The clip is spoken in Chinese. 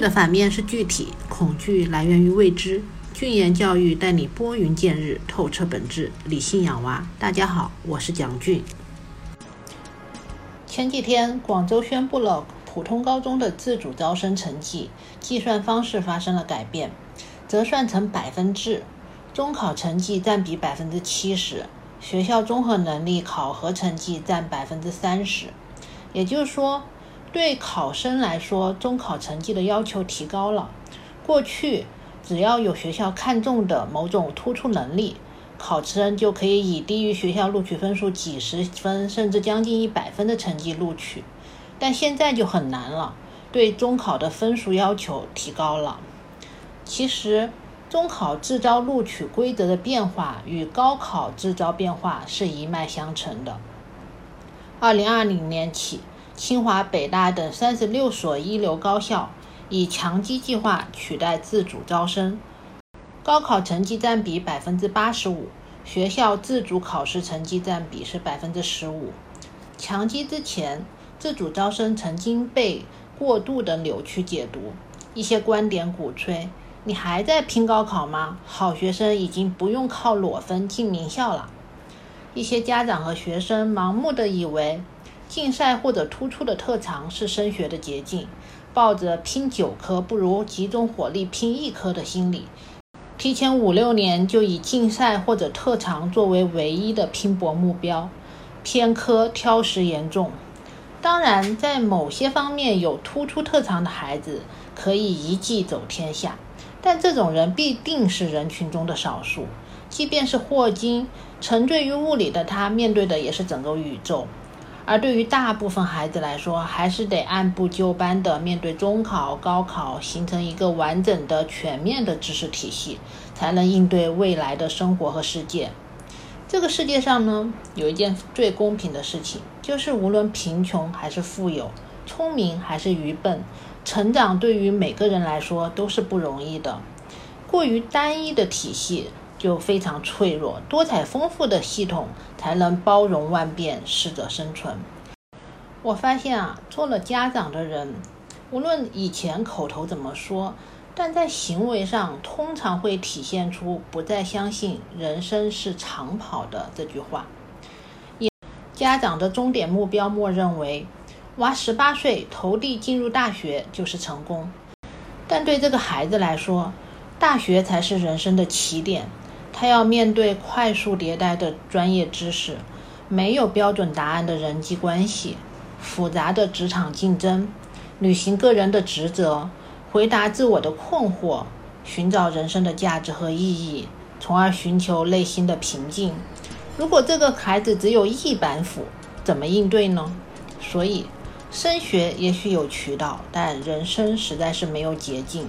的反面是具体，恐惧来源于未知。俊言教育带你拨云见日，透彻本质，理性养娃。大家好，我是蒋俊。前几天，广州宣布了普通高中的自主招生成绩计算方式发生了改变，折算成百分制，中考成绩占比百分之七十，学校综合能力考核成绩占百分之三十。也就是说，对考生来说，中考成绩的要求提高了。过去，只要有学校看中的某种突出能力，考生就可以以低于学校录取分数几十分，甚至将近一百分的成绩录取。但现在就很难了，对中考的分数要求提高了。其实，中考自招录取规则的变化与高考自招变化是一脉相承的。二零二零年起，清华、北大等三十六所一流高校以强基计划取代自主招生，高考成绩占比百分之八十五，学校自主考试成绩占比是百分之十五。强基之前，自主招生曾经被过度的扭曲解读，一些观点鼓吹：“你还在拼高考吗？好学生已经不用靠裸分进名校了。”一些家长和学生盲目的以为竞赛或者突出的特长是升学的捷径，抱着拼九科不如集中火力拼一科的心理，提前五六年就以竞赛或者特长作为唯一的拼搏目标，偏科挑食严重。当然，在某些方面有突出特长的孩子可以一技走天下，但这种人必定是人群中的少数。即便是霍金，沉醉于物理的他，面对的也是整个宇宙。而对于大部分孩子来说，还是得按部就班地面对中考、高考，形成一个完整的、全面的知识体系，才能应对未来的生活和世界。这个世界上呢，有一件最公平的事情，就是无论贫穷还是富有，聪明还是愚笨，成长对于每个人来说都是不容易的。过于单一的体系。就非常脆弱，多彩丰富的系统才能包容万变，适者生存。我发现啊，做了家长的人，无论以前口头怎么说，但在行为上通常会体现出不再相信人生是长跑的这句话。也家长的终点目标默认为，娃十八岁投递进入大学就是成功，但对这个孩子来说，大学才是人生的起点。他要面对快速迭代的专业知识，没有标准答案的人际关系，复杂的职场竞争，履行个人的职责，回答自我的困惑，寻找人生的价值和意义，从而寻求内心的平静。如果这个孩子只有一板斧，怎么应对呢？所以，升学也许有渠道，但人生实在是没有捷径。